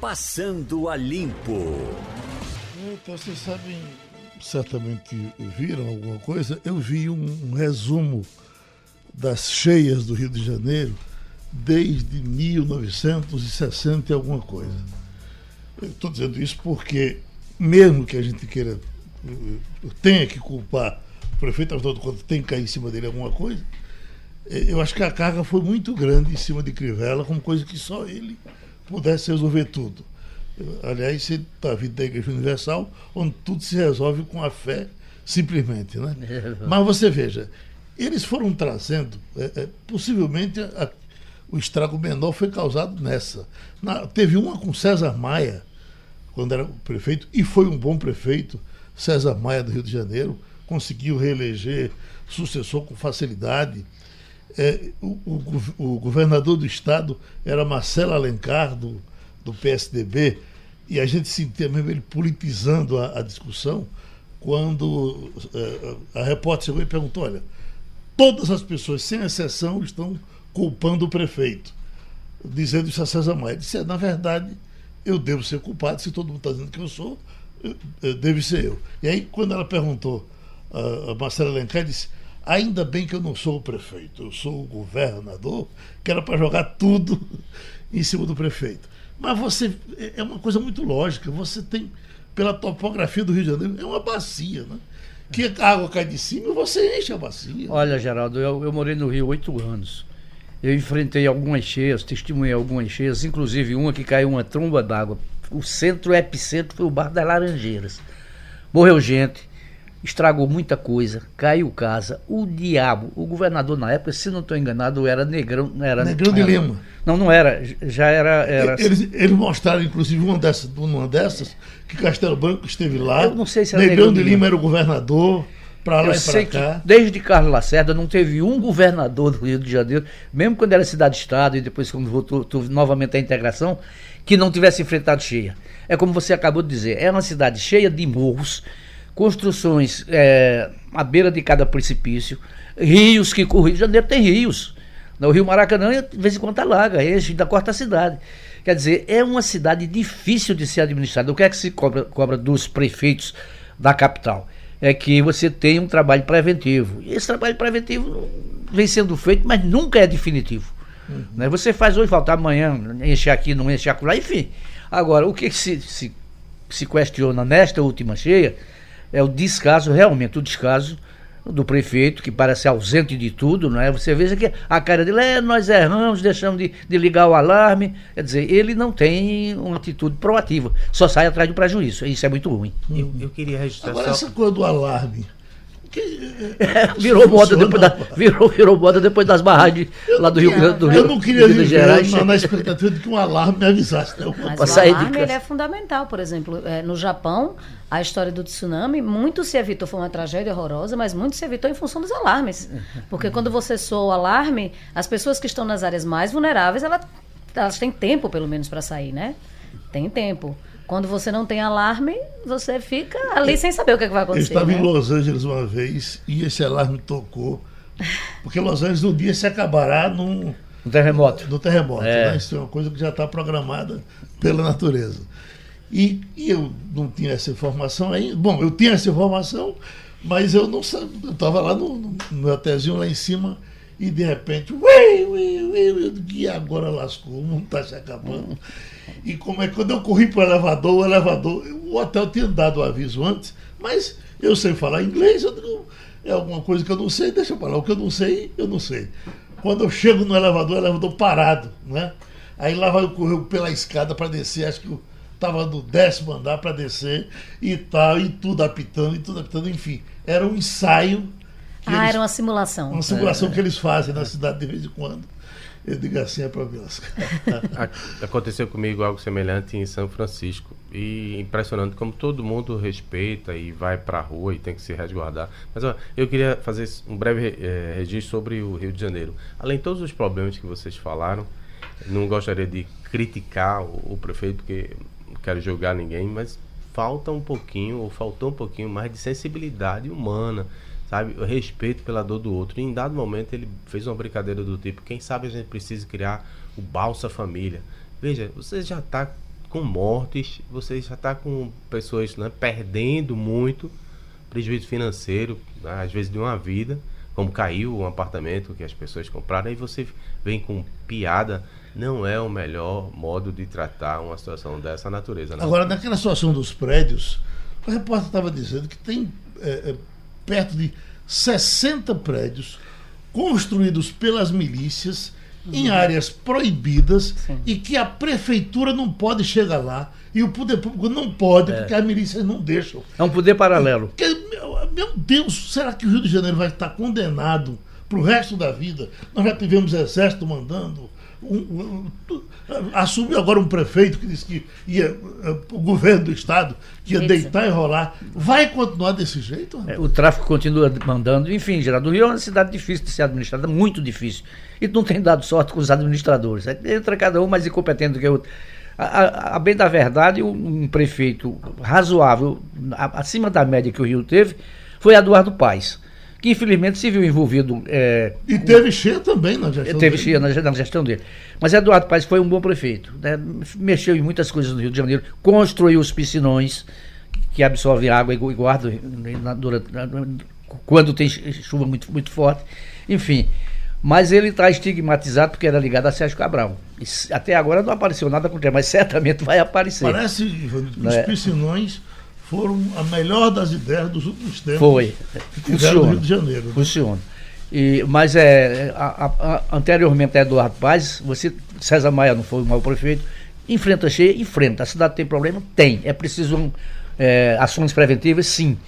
Passando a Limpo. Então, vocês sabem, certamente viram alguma coisa. Eu vi um, um resumo das cheias do Rio de Janeiro desde 1960 e alguma coisa. Estou dizendo isso porque, mesmo que a gente queira, tenha que culpar o prefeito, afinal de contas, tem que cair em cima dele alguma coisa, eu acho que a carga foi muito grande em cima de Crivella, como coisa que só ele pudesse resolver tudo. Aliás, você está vindo da Igreja Universal, onde tudo se resolve com a fé, simplesmente. Né? Mas você veja, eles foram trazendo, é, é, possivelmente a, o estrago menor foi causado nessa. Na, teve uma com César Maia, quando era prefeito, e foi um bom prefeito, César Maia do Rio de Janeiro, conseguiu reeleger sucessor com facilidade. É, o, o, o, governador do estado era Marcelo Alencar, do, do PSDB, e a gente sentia mesmo ele politizando a, a discussão quando é, a repórter chegou e perguntou: olha, todas as pessoas, sem exceção, estão culpando o prefeito, dizendo isso a César Maia. Ele disse: é, na verdade, eu devo ser culpado, se todo mundo está dizendo que eu sou, deve ser eu. E aí, quando ela perguntou a, a Marcela Alencar, disse: ainda bem que eu não sou o prefeito, eu sou o governador, que era para jogar tudo em cima do prefeito. Mas você é uma coisa muito lógica. Você tem, pela topografia do Rio de Janeiro, é uma bacia, né? Que a água cai de cima e você enche a bacia. Olha, Geraldo, eu, eu morei no Rio oito anos. Eu enfrentei algumas cheias, testemunhei algumas cheias, inclusive uma que caiu uma tromba d'água. O centro, o epicentro foi o Bar das Laranjeiras. Morreu gente, estragou muita coisa, caiu casa. O diabo, o governador na época, se não estou enganado, era Negrão. Era, Negrão de era, Lima. Não, não era. Já era. era eles, eles mostraram, inclusive, uma dessas, uma dessas, que Castelo Branco esteve lá. Eu não sei se era Negrão, Negrão de Lima, Lima era o governador. Para lá Eu e sei para cá. que desde Carlos Lacerda não teve um governador do Rio de Janeiro, mesmo quando era cidade-estado e depois quando voltou novamente à integração, que não tivesse enfrentado cheia. É como você acabou de dizer, é uma cidade cheia de morros, construções é, à beira de cada precipício, rios que o Rio de Janeiro tem rios. O Rio Maracanã, de vez em quando, alaga, enche da quarta cidade. Quer dizer, é uma cidade difícil de ser administrada. O que é que se cobra, cobra dos prefeitos da capital? É que você tem um trabalho preventivo. E esse trabalho preventivo vem sendo feito, mas nunca é definitivo. Uhum. Né? Você faz hoje, faltar amanhã, encher aqui, não encher acolá, enfim. Agora, o que se, se, se questiona nesta última cheia é o descaso, realmente o descaso do prefeito, que parece ausente de tudo, não é? Você veja que a cara dele é nós erramos, deixamos de, de ligar o alarme. Quer dizer, ele não tem uma atitude proativa, só sai atrás do prejuízo. Isso é muito ruim. Eu, eu queria registrar Agora, só... essa coisa do alarme. Que, é, virou moda depois da, virou, virou moda depois das barragens lá do Rio Grande do Rio. Eu não queria viver Gerais. Na, na expectativa de que um alarme me avisasse. Né? Mas o alarme ele é fundamental. Por exemplo, é, no Japão, a história do tsunami, muito se evitou, foi uma tragédia horrorosa, mas muito se evitou em função dos alarmes. Porque quando você soa o alarme, as pessoas que estão nas áreas mais vulneráveis, elas, elas têm tempo, pelo menos, para sair, né? Tem tempo. Quando você não tem alarme, você fica ali eu, sem saber o que, é que vai acontecer. Eu estava né? em Los Angeles uma vez e esse alarme tocou. Porque Los Angeles um dia se acabará num. No terremoto. No terremoto. É. Né? Isso é uma coisa que já está programada pela natureza. E, e, eu não tinha essa informação aí. Bom, eu tinha essa informação, mas eu não sabia. Eu estava lá no, no, no hotelzinho lá em cima e de repente, ui, ui, ui, e agora lascou, o mundo está se acabando. E como é quando eu corri para o elevador, o elevador, o hotel tinha dado o aviso antes, mas eu sei falar inglês, eu digo, é alguma coisa que eu não sei, deixa eu falar. O que eu não sei, eu não sei. Quando eu chego no elevador, o elevador parado, né? Aí lá vai correr pela escada para descer, acho que eu estava no décimo andar para descer e tal, e tudo apitando, e tudo apitando, enfim. Era um ensaio. Ah, eles, era uma simulação. Uma simulação é. que eles fazem na cidade de vez em quando. Eu digo assim, é para Aconteceu comigo algo semelhante em São Francisco. E impressionante como todo mundo respeita e vai para a rua e tem que se resguardar. Mas ó, eu queria fazer um breve é, registro sobre o Rio de Janeiro. Além de todos os problemas que vocês falaram, não gostaria de criticar o, o prefeito, porque não quero julgar ninguém, mas falta um pouquinho, ou faltou um pouquinho mais de sensibilidade humana sabe? O respeito pela dor do outro. E em dado momento ele fez uma brincadeira do tipo: quem sabe a gente precisa criar o Balsa Família. Veja, você já está com mortes, você já está com pessoas né, perdendo muito, prejuízo financeiro, né, às vezes de uma vida, como caiu um apartamento que as pessoas compraram, aí você vem com piada. Não é o melhor modo de tratar uma situação dessa natureza. Né? Agora, naquela situação dos prédios, o repórter estava dizendo que tem é, é, perto de 60 prédios construídos pelas milícias em áreas proibidas Sim. e que a prefeitura não pode chegar lá e o poder público não pode porque as milícias não deixam. É um poder paralelo. Porque, meu, meu Deus, será que o Rio de Janeiro vai estar condenado para o resto da vida? Nós já tivemos exército mandando. Um, um, assumiu agora um prefeito que disse que ia, eh, o governo do estado que ia Isso. deitar e rolar. Vai continuar desse jeito? É, o tráfico continua mandando. Enfim, Geraldo, o Rio é uma cidade difícil de ser administrada, muito difícil. E não tem dado sorte com os administradores. Aí Entra cada um mais incompetente do que o outro. A, a- a bem da verdade, um, um prefeito razoável, a- acima da média que o Rio teve, foi Eduardo Paes, que infelizmente se viu envolvido. é, E teve cheia também na gestão. Teve dele. cheia na, na gestão dele. Mas Eduardo Paes foi um bom prefeito. né? Mexeu em muitas coisas no Rio de Janeiro, construiu os piscinões que absorvem água e gu- guardam na- durante- quando tem chu- chuva muito, muito forte. Enfim. Mas ele está estigmatizado porque era ligado a Sérgio Cabral. E até agora não apareceu nada contra ele, mas certamente vai aparecer. Parece os é? piscinões foram a melhor das ideias dos últimos tempos. Foi. que tiveram no Funciona. Rio de Janeiro. né? Funciona. E, mas é, a- a- a- anteriormente a Eduardo Paz, você, César Maia não foi o mau prefeito, enfrenta cheia, enfrenta. A cidade tem problema? Tem. É preciso um, é, ações preventivas? Sim.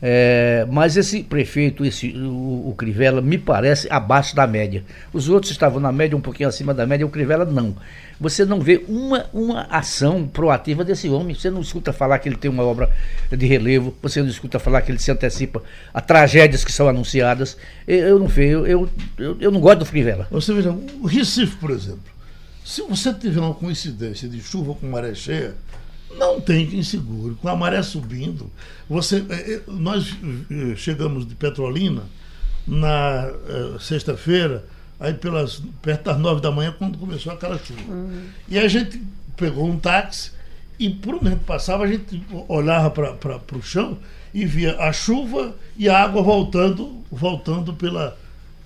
É, mas esse prefeito, esse, o, o Crivella, me parece abaixo da média. Os outros estavam na média, um pouquinho acima da média, o Crivella não. Você não vê uma, uma ação proativa desse homem. Você não escuta falar que ele tem uma obra de relevo, você não escuta falar que ele se antecipa a tragédias que são anunciadas. Eu, eu não vejo, eu, eu, eu, não gosto do Crivella. Você veja, o Recife, por exemplo, se você tiver uma coincidência de chuva com maré cheia, não tem quem segure. Com a maré subindo, você, eh, eh, nós eh, chegamos de Petrolina na sexta-feira, aí pelas perto das nove da manhã, quando começou aquela chuva. E a gente pegou um táxi e por onde a gente passava, a gente olhava para o chão e via a chuva e a água voltando, voltando pela,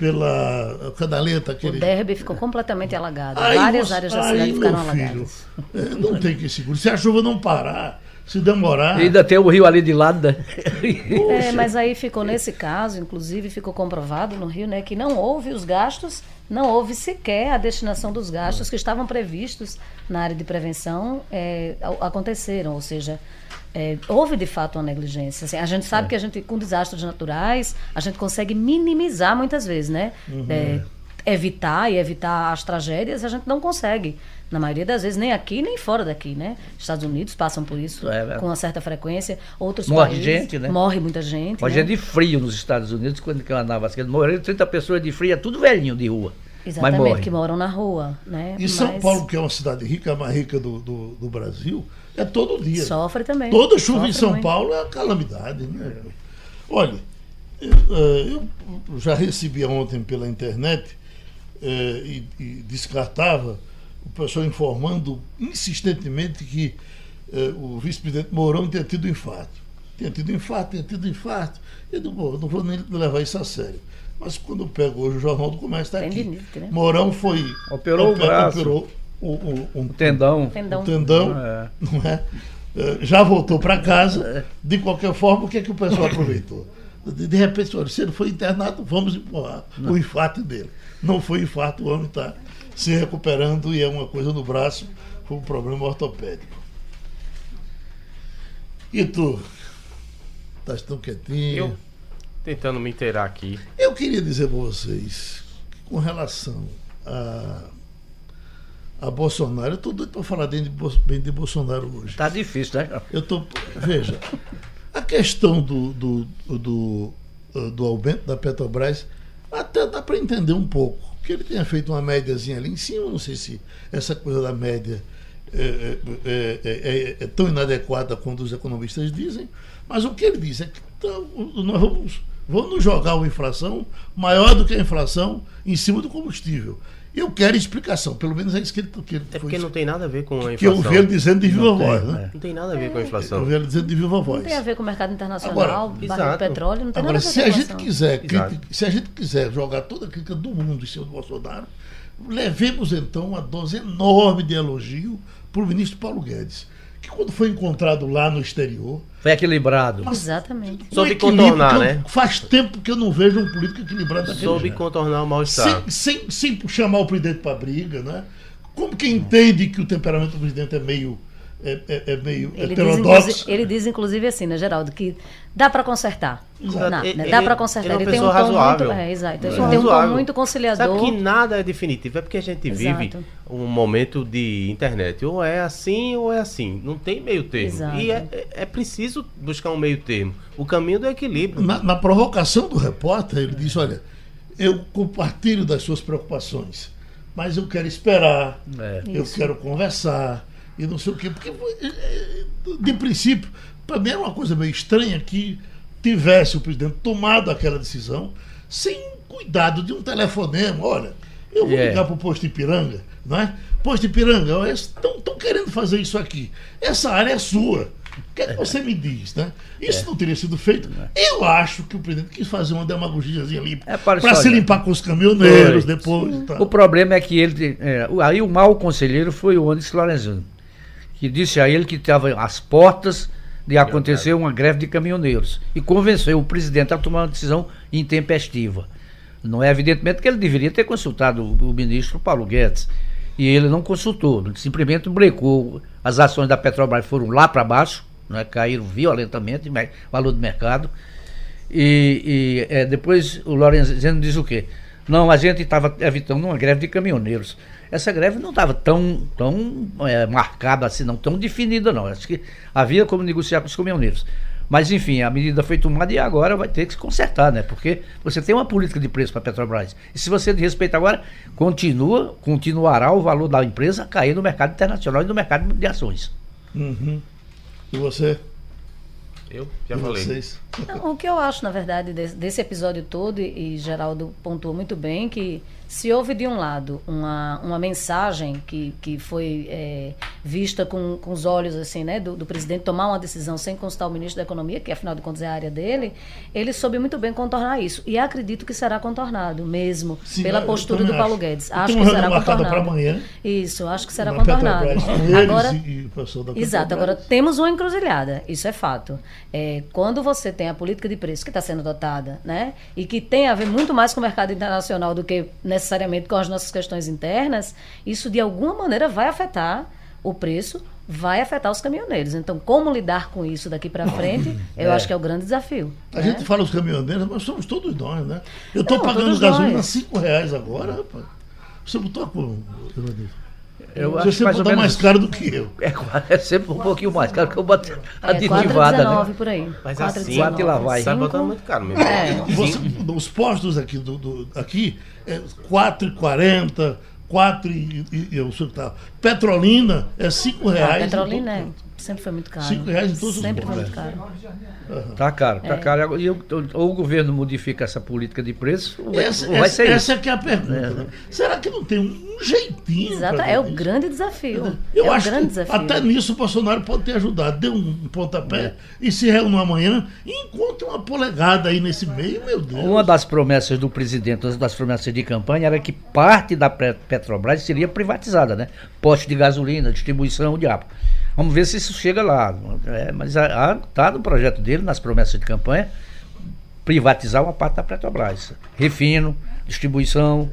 pela canaleta. O Aquele... derby ficou completamente alagado. Aí Várias você- áreas da aí, cidade ficaram meu filho, alagadas. é, não tem que seguro. Se a chuva não parar, se demorar. E ainda tem o rio ali de lado. Né? É, mas aí ficou nesse caso, inclusive ficou comprovado no Rio, né, que não houve os gastos, não houve sequer a destinação dos gastos que estavam previstos na área de prevenção é, aconteceram, ou seja, é, houve de fato uma negligência. Assim, a gente sabe que a gente com desastres naturais a gente consegue minimizar muitas vezes, né? É, evitar e evitar as tragédias a gente não consegue. Na maioria das vezes, nem aqui nem fora daqui, né? Estados Unidos passam por isso É, é. com uma certa frequência. Outros Morre países, gente, né? Morre muita gente. Hoje né? é de frio nos Estados Unidos, quando que eu andava assim, morreram 30 pessoas de frio, é tudo velhinho de rua. mas Exatamente, morre. que moram na rua, né? E São Mas Paulo, que é uma cidade rica, a mais rica do, do, do Brasil, é todo dia. Sofre também. Toda chuva em Sofre São muito. Paulo é uma calamidade. Né? Olha, eu, eu já recebia ontem pela internet eh, e, descartava o pessoal informando insistentemente que eh, o vice-presidente Mourão tinha tido infarto. Tinha tido infarto, tinha tido infarto. Eu digo, "Bom, eu não vou nem levar isso a sério. Mas quando eu pego hoje o Jornal do Comércio, está aqui. limite, né? Mourão foi. Operou o braço. Operou o, o- um, Tendão. Tendão. o tendão, É. não é? Eh, Já voltou para casa. De qualquer forma, o que é que o pessoal aproveitou? De, de repente, olha, se ele foi internado, vamos empurrar o infarto dele. Não foi infarto, o homem está se recuperando e é uma coisa no braço, foi um problema ortopédico. E tu? Estás tão quietinho? Eu tentando me inteirar aqui. Eu queria dizer para vocês, que com relação a, a Bolsonaro, eu estou doido para falar bem de, bem de Bolsonaro hoje. Tá difícil, né? Eu tô, veja, a questão do, do, do, do aumento da Petrobras até dá para entender um pouco. Que ele tenha feito uma médiazinha ali em cima, não sei se essa coisa da média é, é, é, é- é tão inadequada quanto os economistas dizem, mas o que ele diz é que então, nós vamos, vamos jogar uma inflação maior do que a inflação em cima do combustível. Eu quero explicação, pelo menos é isso que ele, que ele É foi porque não tem nada a ver com a que eu inflação. vi ele dizendo de viva voz, né? Não tem nada a ver com a Eu inflação. vi ele dizendo de viva voz. Não tem a ver com o mercado internacional, Agora, barril de petróleo, não tem Agora, nada a ver se com a gente inflação. quiser, Exato. criti- se a gente quiser jogar toda a crítica do mundo em cima do Bolsonaro, levemos então uma dose enorme de elogio para o ministro Paulo Guedes, que quando foi encontrado lá no exterior, Foi equilibrado. Exatamente. um Soube contornar, que eu- né? Faz tempo que eu não vejo um político equilibrado daquele Soube jeito. contornar o mal-estar. sem, sem, sem chamar o presidente para briga, né? Como quem entende que o temperamento do presidente é meio, é, é- é meio Ele diz, ele diz, inclusive, assim, né, Geraldo, que dá para consertar. Exato. Não, Ele- né, dá ele- para consertar. ele é Ele tem um tom razoável. muito. É, exato. Ele Pessoa tem um tom muito conciliador. Sabe que nada é definitivo, é porque a gente vive Exato. um momento de internet. Ou é assim ou é assim. Não tem meio termo. Exato. E é, é- é preciso buscar um meio termo. O caminho do equilíbrio. Na, na provocação do repórter, ele disse: Olha, eu compartilho das suas preocupações, mas eu quero esperar, É. eu Isso. quero conversar, e não sei o quê. Porque, eh, de princípio, para mim era uma coisa meio estranha que tivesse o presidente tomado aquela decisão sem cuidado de um telefonema. Olha, eu vou É. ligar para o posto Ipiranga, não é? Posto Ipiranga, estão querendo fazer isso aqui. Essa área é sua. O que é que você me diz, né? Isso não teria sido feito. Eu acho que o presidente quis fazer uma demagogiazinha ali É para se limpar com os caminhoneiros depois. O problema é que ele. é, o- aí o mau conselheiro foi o Onis Lorenzoni, que disse a ele que estava às portas de acontecer uma greve de caminhoneiros. E convenceu o presidente a tomar uma decisão intempestiva. Não é evidentemente que ele deveria ter consultado o, ministro Paulo Guedes. E ele não consultou, simplesmente brecou. As ações da Petrobras foram lá para baixo, né, caíram violentamente, me- valor do mercado. E, e, é, depois o Lorenzeno diz o quê? Não, a gente estava evitando uma greve de caminhoneiros. Essa greve não estava tão, tão é, marcada assim, não tão definida, não. Acho que havia como negociar com os caminhoneiros. Mas, enfim, a medida foi tomada e agora vai ter que se consertar, né? Porque você tem uma política de preço para a Petrobras. E se você desrespeita agora, continua, continuará o valor da empresa a cair no mercado internacional e no mercado de ações. Uhum. E você? Eu já E falei. Não, o que eu acho, na verdade, desse, desse episódio todo, e, e Geraldo pontuou muito bem, que se houve de um lado uma, uma mensagem que, que foi é, vista com, com os olhos assim, né, do, do presidente tomar uma decisão sem consultar o ministro da Economia, que afinal de contas é a área dele, ele soube muito bem contornar isso. E acredito que será contornado mesmo, Sim, pela postura do Paulo acho. Guedes. Eu Acho que será contornado. amanhã. Isso, acho que será na contornado. Agora, e, e Exato, agora temos uma encruzilhada, isso é fato. É, quando você tem a política de preço que está sendo adotada, né, e que tem a ver muito mais com o mercado internacional do que necessariamente com as nossas questões internas, isso de alguma maneira vai afetar o preço, vai afetar os caminhoneiros. Então, como lidar com isso daqui para frente, eu É. acho que é o grande desafio. A né? gente fala os caminhoneiros, mas somos todos nós, né? Eu estou pagando gasolina nós. 5 reais agora, rapaz. Você botou com. Eu Você acho que mais caro do que eu. É, é sempre um pouquinho mais caro que eu boto É, aditivada, 4,19 né? por aí. Mas 4,19. assim, Quatro e lá vai. Tá Cinco. botando muito caro mesmo. É. Você, os postos aqui, do, do- aqui é 4,40, 4 e, e, e eu sei o que tá. Petrolina é 5 A reais. em petrolina é, sempre foi muito caro. Cinco reais em todos os Sempre foi muito caro. Tá caro, É. tá caro. E o, ou o governo modifica essa política de preço, ou vai, Essa, ou vai essa, ser isso. essa é que é a pergunta. né? Será que não tem um, um jeitinho? Exato, é o isso? grande desafio. Eu é o acho grande que desafio. até nisso o Bolsonaro pode ter ajudado. Deu um pontapé É. e se reúne amanhã e encontra uma polegada aí nesse meio, meu Deus. Uma das promessas do presidente, uma das promessas de campanha, era que parte da Pe- Petrobras seria privatizada, né? Poste de gasolina, distribuição, o diabo. Vamos ver se isso chega lá. É, mas está no projeto dele, nas promessas de campanha, privatizar uma parte da Petrobras. Refino, distribuição.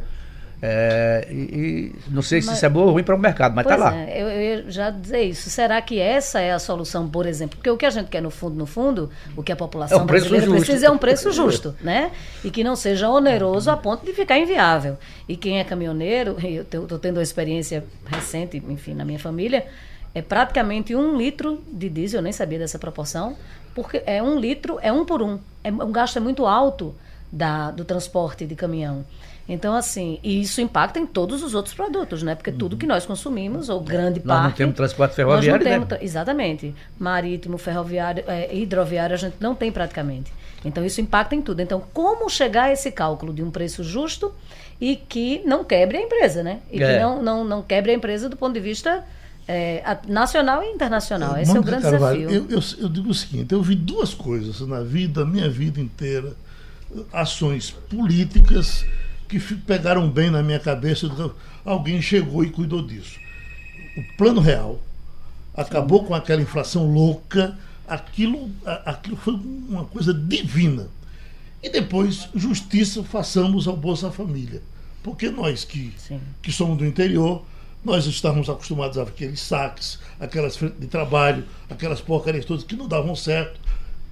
é, e, e não sei se Mas- isso é bom ou ruim para o mercado, mas está lá. é, eu, eu já dizer isso. Será que essa é a solução, por exemplo? Porque o que a gente quer no fundo, no fundo, o que a população É um brasileira justo. precisa é um preço justo, né? E que não seja oneroso a ponto de ficar inviável. E quem é caminhoneiro, eu estou tendo uma experiência recente, enfim, na minha família, é praticamente um litro de diesel, eu nem sabia dessa proporção, porque é um litro, é um por um. É, um gasto é muito alto da, do transporte de caminhão. Então, assim, e isso impacta em todos os outros produtos, né? Porque tudo que nós consumimos, ou grande Nós não parte. temos transporte nós ferroviário, não temos né? Exatamente. Marítimo, ferroviário, é, hidroviário, a gente não tem praticamente. Então, isso impacta em tudo. Então, como chegar a esse cálculo de um preço justo e que não quebre a empresa, né? E É. que não, não, não quebre a empresa do ponto de vista é, nacional e internacional. Esse é o grande Carvalho, desafio. Eu, eu, eu digo o seguinte: eu vi duas coisas na vida, minha vida inteira, ações políticas que pegaram bem na minha cabeça. Alguém chegou e cuidou disso. O plano real acabou com aquela inflação louca, aquilo, aquilo foi uma coisa divina. E depois, justiça, façamos ao Bolsa Família. Porque nós que, Sim. que somos do interior, nós estávamos acostumados àqueles saques, aquelas frentes de trabalho, aquelas porcarias todas que não davam certo.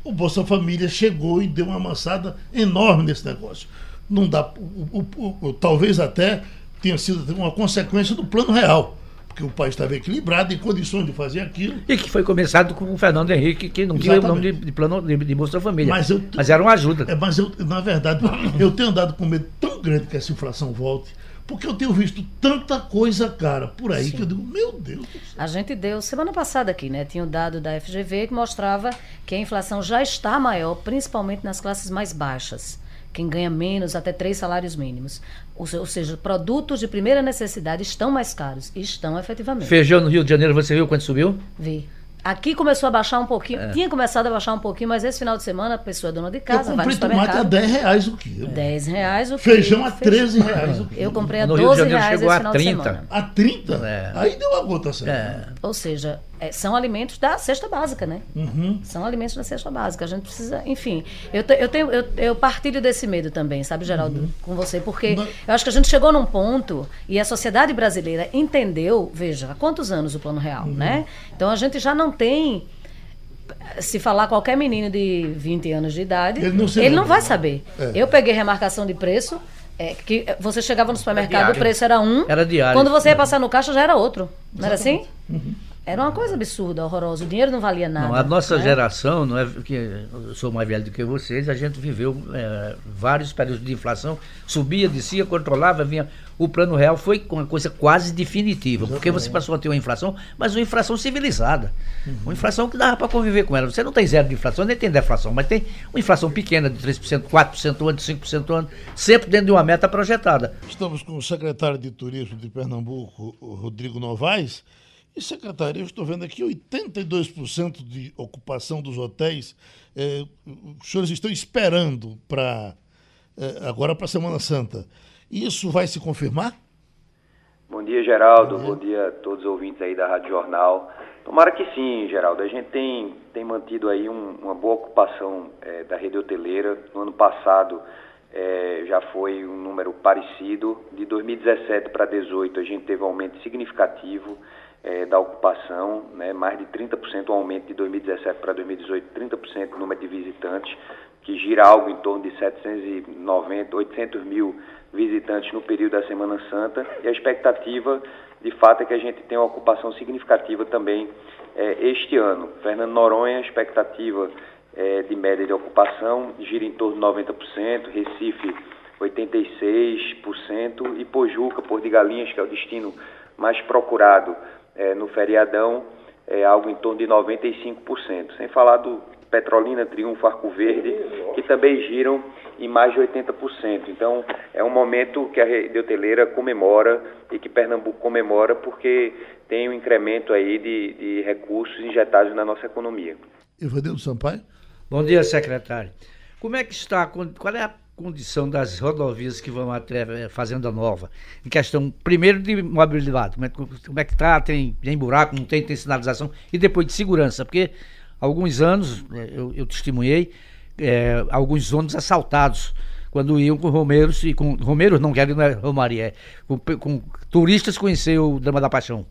O Bolsa Família chegou e deu uma amassada enorme nesse negócio. Não dá, o- o- o- talvez até tenha sido uma consequência do plano real, porque o país estava equilibrado, em condições de fazer aquilo. E que foi começado com o Fernando Henrique, que não tinha o nome de, de plano de, de Bolsa Família. Mas eu- era uma ajuda. É, mas eu, na verdade, eu tenho andado com medo tão grande que essa inflação volte, porque eu tenho visto tanta coisa cara por aí que eu digo, meu Deus do céu. A gente deu semana passada aqui, né? Tinha o dado da FGV que mostrava que a inflação já está maior, principalmente nas classes mais baixas. Quem ganha menos, até três salários mínimos. Ou se- ou seja, produtos de primeira necessidade estão mais caros. E estão efetivamente. Feijão no Rio de Janeiro, você viu quanto subiu? Vi. Aqui começou a baixar um pouquinho. É. Tinha começado a baixar um pouquinho, mas esse final de semana a pessoa é dona de Eu casa, vai no comprei tomate a supermercado. 10 reais o quilo. 10 reais o Feijão quilo, a 13 reais o quilo. Eu comprei a No Rio de 12 Janeiro reais chegou esse a final 30. de semana. A 30? É. Aí deu a gota certa. É. Ou seja, é, são alimentos da cesta básica, né? Uhum. São alimentos da cesta básica. A gente precisa, enfim. Eu, te- eu, tenho, eu, eu partilho desse medo também, sabe, Geraldo, com você, porque Mas- eu acho que a gente chegou num ponto e a sociedade brasileira entendeu, veja, há quantos anos o plano real, né? Então a gente já não tem. Se falar qualquer menino de 20 anos de idade, Ele não ele não vai saber. É. Eu peguei remarcação de preço. É, que você chegava no supermercado, o preço era um. Era diário. Quando você ia passar no caixa, já era outro. Não era assim? Era uma coisa absurda, horrorosa. O dinheiro não valia nada. Não, a nossa né? geração, não é que eu sou mais velho do que vocês, a gente viveu é, vários períodos de inflação, subia, descia, controlava, vinha. O plano real foi uma coisa quase definitiva, porque você passou a ter uma inflação, mas uma inflação civilizada. Uma inflação que dava para conviver com ela. Você não tem zero de inflação, nem tem deflação, mas tem uma inflação pequena de 3%, 4% ao ano, 5% ao ano, sempre dentro de uma meta projetada. Estamos com o secretário de Turismo de Pernambuco, Rodrigo Novaes. E, secretário, eu estou vendo aqui 82% de ocupação dos hotéis. Eh, os senhores estão esperando para agora para a Semana Santa. Isso vai se confirmar? Bom dia, Geraldo. Bom dia a todos os ouvintes aí da Rádio Jornal. Tomara que sim, Geraldo. A gente tem, tem mantido aí um- uma boa ocupação eh, da rede hoteleira. No ano passado eh, já foi um número parecido. De 2017 para 2018 a gente teve um aumento significativo eh, da ocupação, né? mais de 30% o aumento de 2017 para 2018, 30% no número de visitantes, que gira algo em torno de 790, 800 mil visitantes no período da Semana Santa e a expectativa, de fato, é que a gente tenha uma ocupação significativa também eh, este ano. Fernando Noronha, a expectativa eh, de média de ocupação gira em torno de 90%, Recife 86% e Pojuca, Porto de Galinhas, que é o destino mais procurado eh, no feriadão, é algo em torno de 95%. Sem falar do Petrolina, Triunfo, Arco Verde, que também giram em mais de 80%. Então, é um momento que a rede hoteleira comemora e que Pernambuco comemora porque tem um incremento aí de, de recursos injetados na nossa economia. Ivanildo Sampaio? Bom dia, secretário. Como é que está, qual é a condição das rodovias que vão até eh, Fazenda Nova? Em questão, primeiro, de mobilidade. Como é, como é que está? Tem, tem buraco, não tem, tem sinalização? E depois de segurança, porque alguns anos, eh, eu, eu testemunhei, eh, alguns ônibus assaltados, quando iam com romeiros, e com romeiros não querem, não é Romaria, é, com, com turistas conhecer o Drama da Paixão.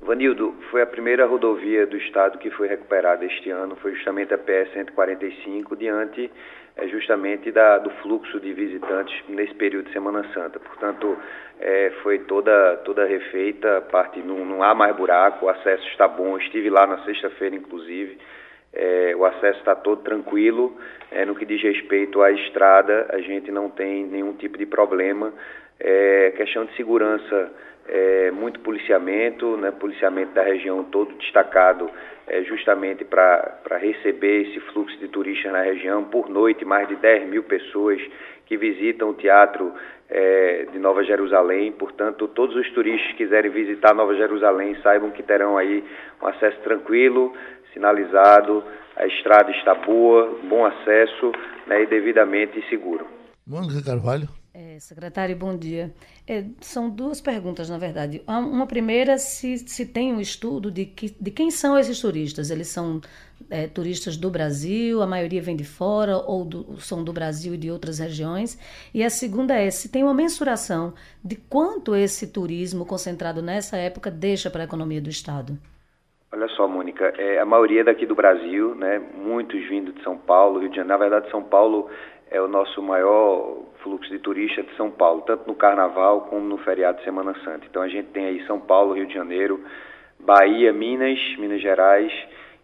Vanildo, foi a primeira rodovia do estado que foi recuperada este ano, foi justamente a PS 145, diante eh, justamente da, do fluxo de visitantes nesse período de Semana Santa. Portanto, eh, foi toda, toda refeita, parte não, não há mais buraco, o acesso está bom, estive lá na sexta-feira, inclusive, é, o acesso está todo tranquilo. É, no que diz respeito à estrada, a gente não tem nenhum tipo de problema. É, questão de segurança, é, muito policiamento, né, policiamento da região todo destacado é, justamente para receber esse fluxo de turistas na região. Por noite, mais de 10 mil pessoas que visitam o teatro é, de Nova Jerusalém. Portanto, todos os turistas que quiserem visitar Nova Jerusalém saibam que terão aí um acesso tranquilo, sinalizado, a estrada está boa, bom acesso né, e devidamente seguro. Mônica Carvalho. Secretário, bom dia. É, são duas perguntas, na verdade. Uma primeira, se, se tem um estudo de, que, de quem são esses turistas. Eles são é, turistas do Brasil, a maioria vem de fora, ou do, são do Brasil e de outras regiões. E a segunda é se tem uma mensuração de quanto esse turismo concentrado nessa época deixa para a economia do Estado. Olha só, Mônica, é, a maioria daqui do Brasil, né, muitos vindo de São Paulo, Rio de Janeiro. Na verdade, São Paulo é o nosso maior fluxo de turistas de São Paulo, tanto no Carnaval como no feriado de Semana Santa. Então a gente tem aí São Paulo, Rio de Janeiro, Bahia, Minas, Minas Gerais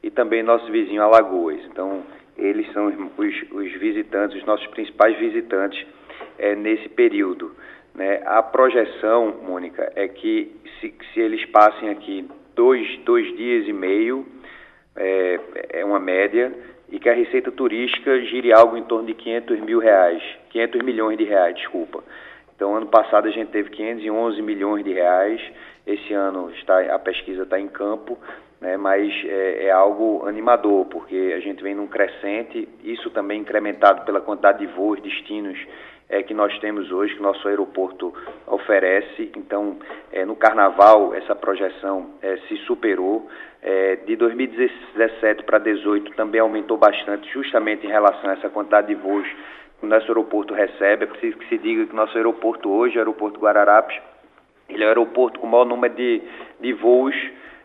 e também nosso vizinho Alagoas. Então eles são os, os visitantes, os nossos principais visitantes é, nesse período. Né? A projeção, Mônica, é que se, se eles passem aqui dois, dois dias e meio, é, é uma média, e que a receita turística gire algo em torno de 500 mil reais, 500 milhões de reais, desculpa. Então, ano passado a gente teve 511 milhões de reais, esse ano está, a pesquisa está em campo, né, mas é, é, algo animador, porque a gente vem num crescente, isso também incrementado pela quantidade de voos, destinos é, que nós temos hoje, que nosso aeroporto oferece. Então, é, no Carnaval, essa projeção é, se superou. É, de 2017 para 2018 também aumentou bastante, justamente em relação a essa quantidade de voos o nosso aeroporto recebe. É preciso que se diga que nosso aeroporto hoje, o aeroporto Guararapes, ele é o aeroporto com o maior número de, de voos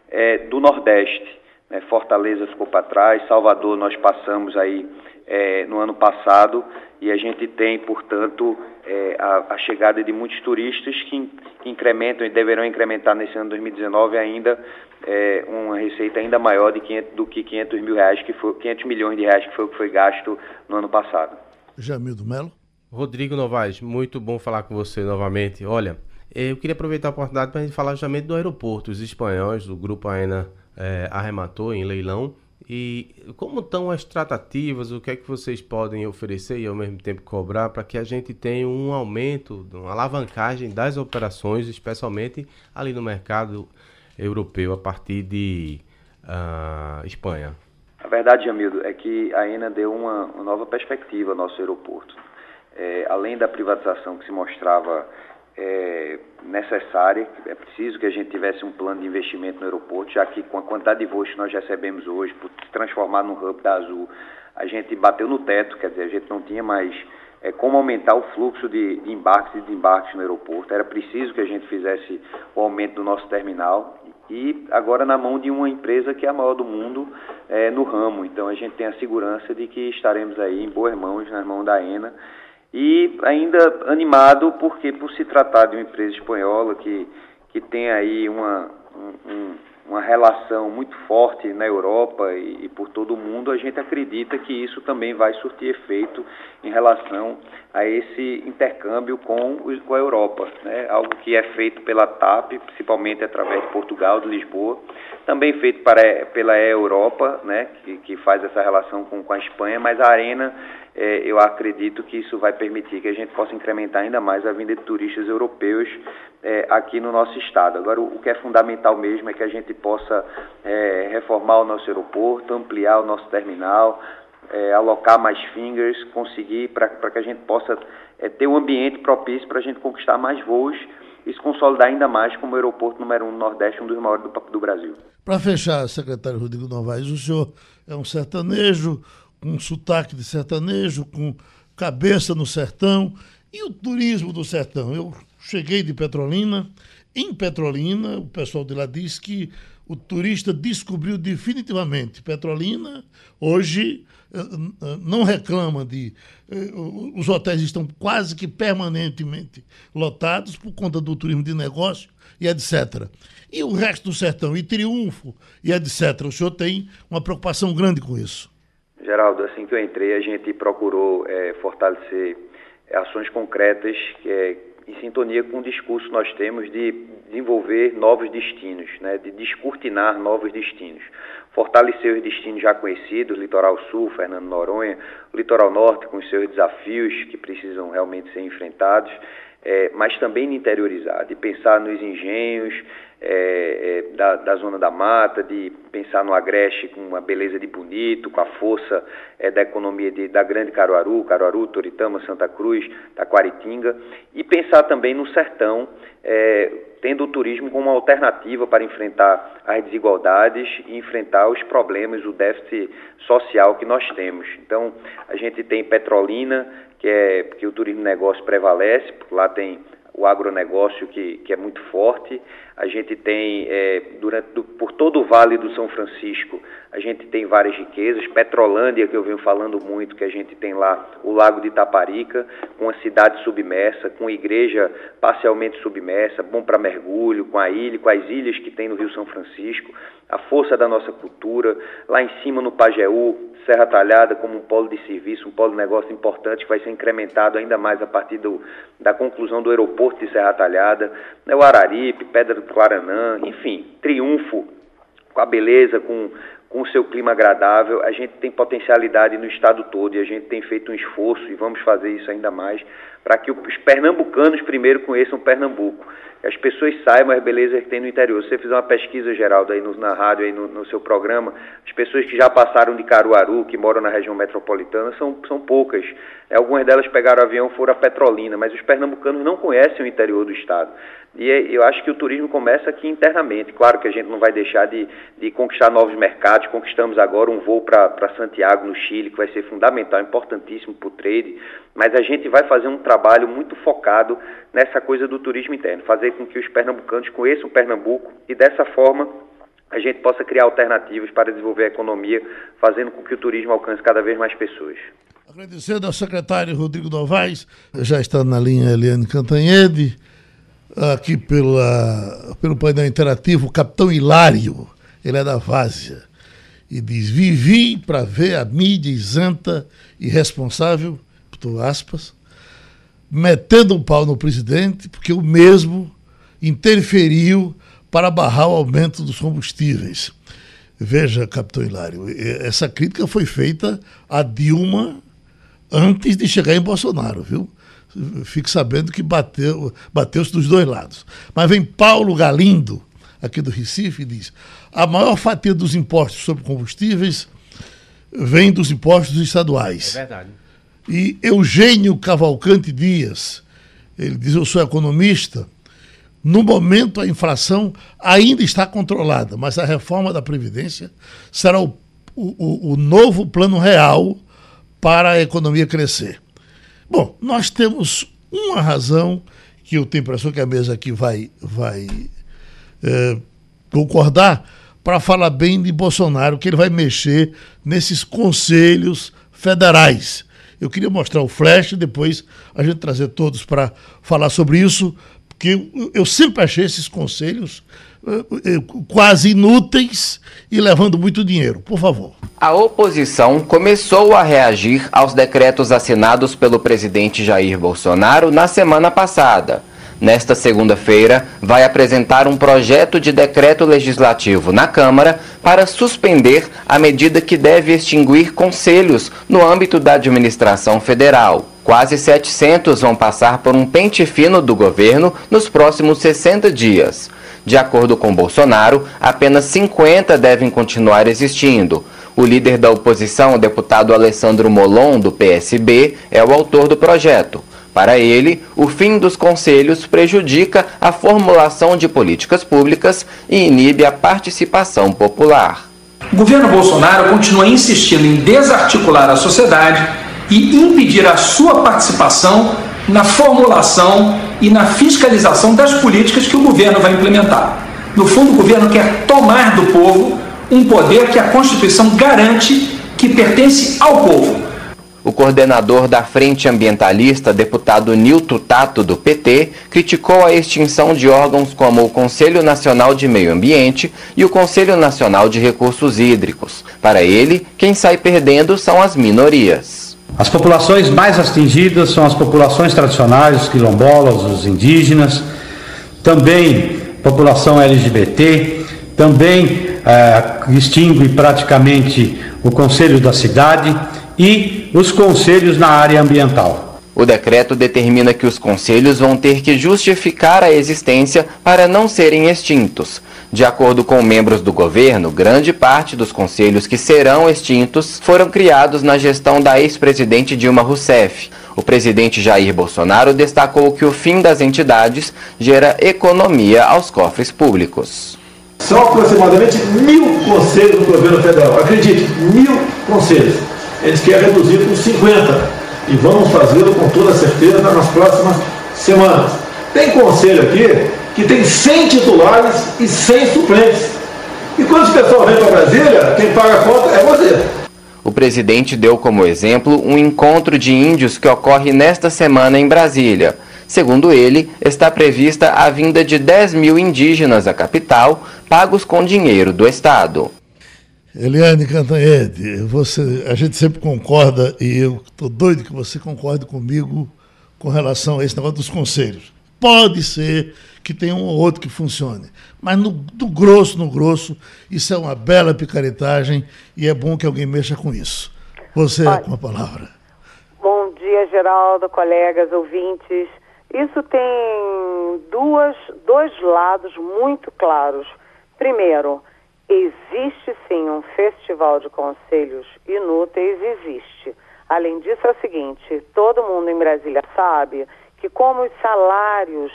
é, do Nordeste. Né? Fortaleza ficou para trás, Salvador nós passamos aí é, no ano passado e a gente tem, portanto, é, a, a, chegada de muitos turistas que, que, incrementam e deverão incrementar nesse ano 2019 ainda é, uma receita ainda maior de 500, do que 500 mil reais, que foi 500 milhões de reais que foi o que foi gasto no ano passado. Jamildo Melo. Rodrigo Novaes, muito bom falar com você novamente. Olha, eu queria aproveitar a oportunidade para a gente falar justamente do aeroporto. Os espanhóis, o Grupo AENA é, arrematou em leilão e como estão as tratativas? O que é que vocês podem oferecer e ao mesmo tempo cobrar para que a gente tenha um aumento, uma alavancagem das operações, especialmente ali no mercado europeu a partir de uh, Espanha? A verdade, Jamildo, é que a ENA deu uma, uma nova perspectiva ao nosso aeroporto. É, além da privatização que se mostrava é, necessária. É preciso que a gente tivesse um plano de investimento no aeroporto, já que com a quantidade de voos que nós recebemos hoje, por se transformar no hub da Azul, a gente bateu no teto, quer dizer, a gente não tinha mais é, como aumentar o fluxo de, de embarques e desembarques no aeroporto. Era preciso que a gente fizesse o aumento do nosso terminal e agora na mão de uma empresa que é a maior do mundo é, no ramo. Então a gente tem a segurança de que estaremos aí em boas mãos, nas mãos da ENA e ainda animado porque por se tratar de uma empresa espanhola que, que tem aí uma, um, uma relação muito forte na Europa e, e, por todo o mundo, a gente acredita que isso também vai surtir efeito em relação a esse intercâmbio com, com a Europa, né? algo que é feito pela TAP, principalmente através de Portugal, de Lisboa, também feito para, pela Europa, né? que, que faz essa relação com, com a Espanha, mas a Arena é, eu acredito que isso vai permitir que a gente possa incrementar ainda mais a vinda de turistas europeus é, aqui no nosso estado. Agora, o, o, que é fundamental mesmo é que a gente possa é, reformar o nosso aeroporto, ampliar o nosso terminal, é, alocar mais fingers, conseguir para que a gente possa é, ter um ambiente propício para a gente conquistar mais voos e se consolidar ainda mais como aeroporto número um do Nordeste, um dos maiores do, do Brasil. Para fechar, secretário Rodrigo Novaes, o senhor é um sertanejo, com sotaque de sertanejo, com cabeça no sertão e o turismo do sertão. Eu cheguei de Petrolina em Petrolina, o pessoal de lá diz que o turista descobriu definitivamente Petrolina. Hoje eh, não reclama de. Eh, os hotéis estão quase que permanentemente lotados por conta do turismo de negócio e etc. E o resto do sertão, e Triunfo e etc. O senhor tem uma preocupação grande com isso. Geraldo, assim que eu entrei, a gente procurou é, fortalecer ações concretas que é, em sintonia com o discurso que nós temos de desenvolver novos destinos, né, de descortinar novos destinos. Fortalecer os destinos já conhecidos, Litoral Sul, Fernando Noronha, Litoral Norte com os seus desafios que precisam realmente ser enfrentados, é, mas também interiorizar, de pensar nos engenhos, é, é, da, da, zona da mata, de pensar no Agreste com uma beleza de bonito, com a força é, da economia de, da grande Caruaru, Caruaru, Toritama, Santa Cruz, Taquaritinga, e pensar também no sertão, é, tendo o turismo como uma alternativa para enfrentar as desigualdades e enfrentar os problemas, o déficit social que nós temos. Então, a gente tem Petrolina, que é que o turismo negócio prevalece, porque lá tem o agronegócio que, que é muito forte. A gente tem, é, durante, do, por todo o Vale do São Francisco, a gente tem várias riquezas. Petrolândia, que eu venho falando muito, que a gente tem lá o Lago de Itaparica, com a cidade submersa, com igreja parcialmente submersa, bom para mergulho, com a ilha, com as ilhas que tem no Rio São Francisco, a força da nossa cultura. Lá em cima, no Pajeú, Serra Talhada como um polo de serviço, um polo de negócio importante que vai ser incrementado ainda mais a partir do, da conclusão do aeroporto de Serra Talhada, né, o Araripe, Pedra do Claranã, enfim, Triunfo, com a beleza, com, com o seu clima agradável, a gente tem potencialidade no estado todo e a gente tem feito um esforço e vamos fazer isso ainda mais para que os pernambucanos primeiro conheçam Pernambuco as pessoas saibam as belezas que tem no interior. Se você fizer uma pesquisa, Geraldo, aí no, na rádio, aí no, no, seu programa, as pessoas que já passaram de Caruaru, que moram na região metropolitana, são, são poucas. É, algumas delas pegaram avião foram a Petrolina, mas os pernambucanos não conhecem o interior do estado. E é, eu acho que o turismo começa aqui internamente. Claro que a gente não vai deixar de, de conquistar novos mercados. Conquistamos agora um voo para Santiago, no Chile, que vai ser fundamental, importantíssimo para o trade. Mas a gente vai fazer um trabalho muito focado nessa coisa do turismo interno, fazer com que os pernambucanos conheçam Pernambuco e dessa forma a gente possa criar alternativas para desenvolver a economia, fazendo com que o turismo alcance cada vez mais pessoas. Agradecendo ao secretário Rodrigo Novaes, já está na linha Eliane Cantanhede aqui pela, pelo painel interativo, o capitão Hilário, ele é da Várzea, e diz: Vivi para ver a mídia isenta e responsável, aspas, metendo um pau no presidente, porque o mesmo interferiu para barrar o aumento dos combustíveis. Veja, capitão Hilário, essa crítica foi feita a Dilma antes de chegar em Bolsonaro, viu? fique sabendo que bateu, bateu-se dos dois lados. Mas vem Paulo Galindo, aqui do Recife, e diz: a maior fatia dos impostos sobre combustíveis vem dos impostos estaduais. É verdade. E Eugênio Cavalcante Dias, ele diz: eu sou economista. No momento, a inflação ainda está controlada, mas a reforma da Previdência será o, o, o novo plano real para a economia crescer. Bom, nós temos uma razão que eu tenho a impressão que a mesa aqui vai, vai é, concordar para falar bem de Bolsonaro, que ele vai mexer nesses conselhos federais. Eu queria mostrar o flash e depois a gente trazer todos para falar sobre isso, porque eu, sempre achei esses conselhos eh, eh, quase inúteis e levando muito dinheiro. Por favor. A oposição começou a reagir aos decretos assinados pelo presidente Jair Bolsonaro na semana passada. Nesta segunda-feira, vai apresentar um projeto de decreto legislativo na Câmara para suspender a medida que deve extinguir conselhos no âmbito da administração federal. Quase 700 vão passar por um pente fino do governo nos próximos 60 dias. De acordo com Bolsonaro, apenas 50 devem continuar existindo. O líder da oposição, o deputado Alessandro Molon, do PSB, é o autor do projeto. Para ele, o fim dos conselhos prejudica a formulação de políticas públicas e inibe a participação popular. O governo Bolsonaro continua insistindo em desarticular a sociedade e impedir a sua participação na formulação e na fiscalização das políticas que o governo vai implementar. No fundo, o governo quer tomar do povo um poder que a Constituição garante que pertence ao povo. O coordenador da Frente Ambientalista, deputado Nilton Tato, do PT, criticou a extinção de órgãos como o Conselho Nacional de Meio Ambiente e o Conselho Nacional de Recursos Hídricos. Para ele, quem sai perdendo são as minorias. As populações mais atingidas são as populações tradicionais, os quilombolas, os indígenas, também população LGBT, também é, extingue praticamente o Conselho da Cidade e os conselhos na área ambiental. O decreto determina que os conselhos vão ter que justificar a existência para não serem extintos. De acordo com membros do governo, grande parte dos conselhos que serão extintos foram criados na gestão da ex-presidente Dilma Rousseff. O presidente Jair Bolsonaro destacou que o fim das entidades gera economia aos cofres públicos. São aproximadamente mil conselhos do governo federal. Acredite, mil conselhos. Eles querem reduzir com 50. E vamos fazê-lo com toda certeza nas próximas semanas. Tem conselho aqui que tem 100 titulares e 100 suplentes. E quando o pessoal vem para Brasília, quem paga a conta é você. O presidente deu como exemplo um encontro de índios que ocorre nesta semana em Brasília. Segundo ele, está prevista a vinda de 10 mil indígenas à capital, pagos com dinheiro do Estado. Eliane Cantanhede, você, a gente sempre concorda, e eu estou doido que você concorde comigo com relação a esse negócio dos conselhos. Pode ser que tenha um ou outro que funcione, mas no, no grosso, no grosso, isso é uma bela picaretagem e é bom que alguém mexa com isso. Você Olha, com a palavra. Bom dia, Geraldo, colegas, ouvintes. Isso tem duas, dois lados muito claros. Primeiro, existe sim um festival de conselhos inúteis, existe. Além disso, é o seguinte: todo mundo em Brasília sabe que, como os salários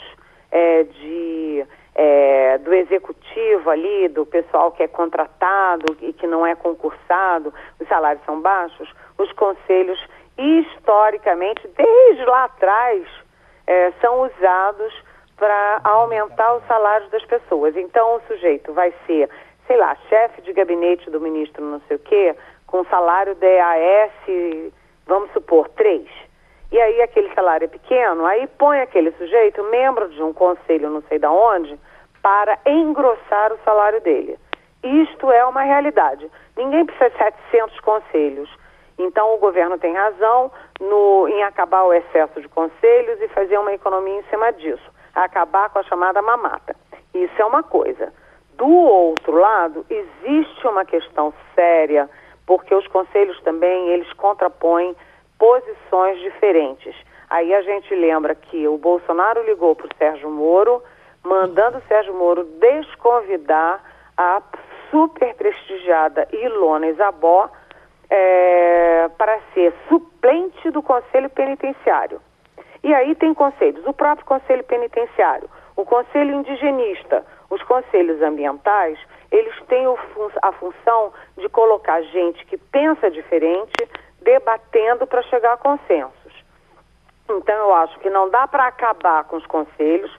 é, de, é, do executivo ali, do pessoal que é contratado e que não é concursado, os salários são baixos, os conselhos, historicamente, desde lá atrás, é, são usados para aumentar os salários das pessoas. Então, o sujeito vai ser, sei lá, chefe de gabinete do ministro não sei o quê, com salário DAS, vamos supor, 3. E aí aquele salário é pequeno, aí põe aquele sujeito, membro de um conselho não sei da onde, para engrossar o salário dele. Isto é uma realidade. Ninguém precisa de 700 conselhos. Então, o governo tem razão no, em acabar o excesso de conselhos e fazer uma economia em cima disso, acabar com a chamada mamata. Isso é uma coisa. Do outro lado, existe uma questão séria, porque os conselhos também, eles contrapõem posições diferentes. Aí a gente lembra que o Bolsonaro ligou para o Sérgio Moro, mandando o Sérgio Moro desconvidar a super prestigiada Ilona Isabó é, para ser suplente do Conselho Penitenciário. E aí tem conselhos, o próprio Conselho Penitenciário, o Conselho Indigenista, os conselhos ambientais, eles têm a função de colocar gente que pensa diferente, debatendo para chegar a consensos. Então eu acho que não dá para acabar com os conselhos,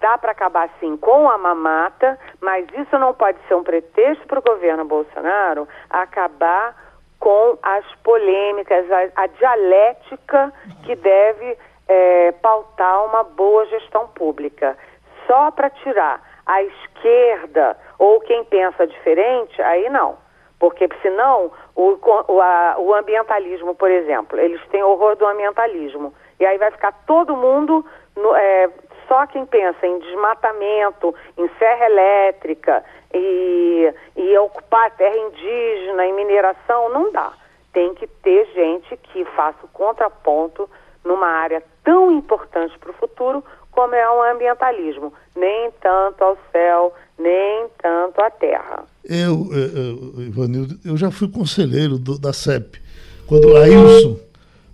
dá para acabar sim com a mamata, mas isso não pode ser um pretexto para o governo Bolsonaro acabar com as polêmicas, a, a dialética que deve é, pautar uma boa gestão pública. Só para tirar a esquerda ou quem pensa diferente, aí não. Porque senão o, o, a, o ambientalismo, por exemplo, eles têm horror do ambientalismo. E aí vai ficar todo mundo no, é, só quem pensa em desmatamento, em serra elétrica e, e ocupar terra indígena, em mineração, não dá. Tem que ter gente que faça o contraponto numa área tão importante para o futuro como é o ambientalismo. Nem tanto ao céu, nem tanto à terra. Eu, eh, eh, Ivanildo, eu já fui conselheiro do, da CEP. Quando o Laílson,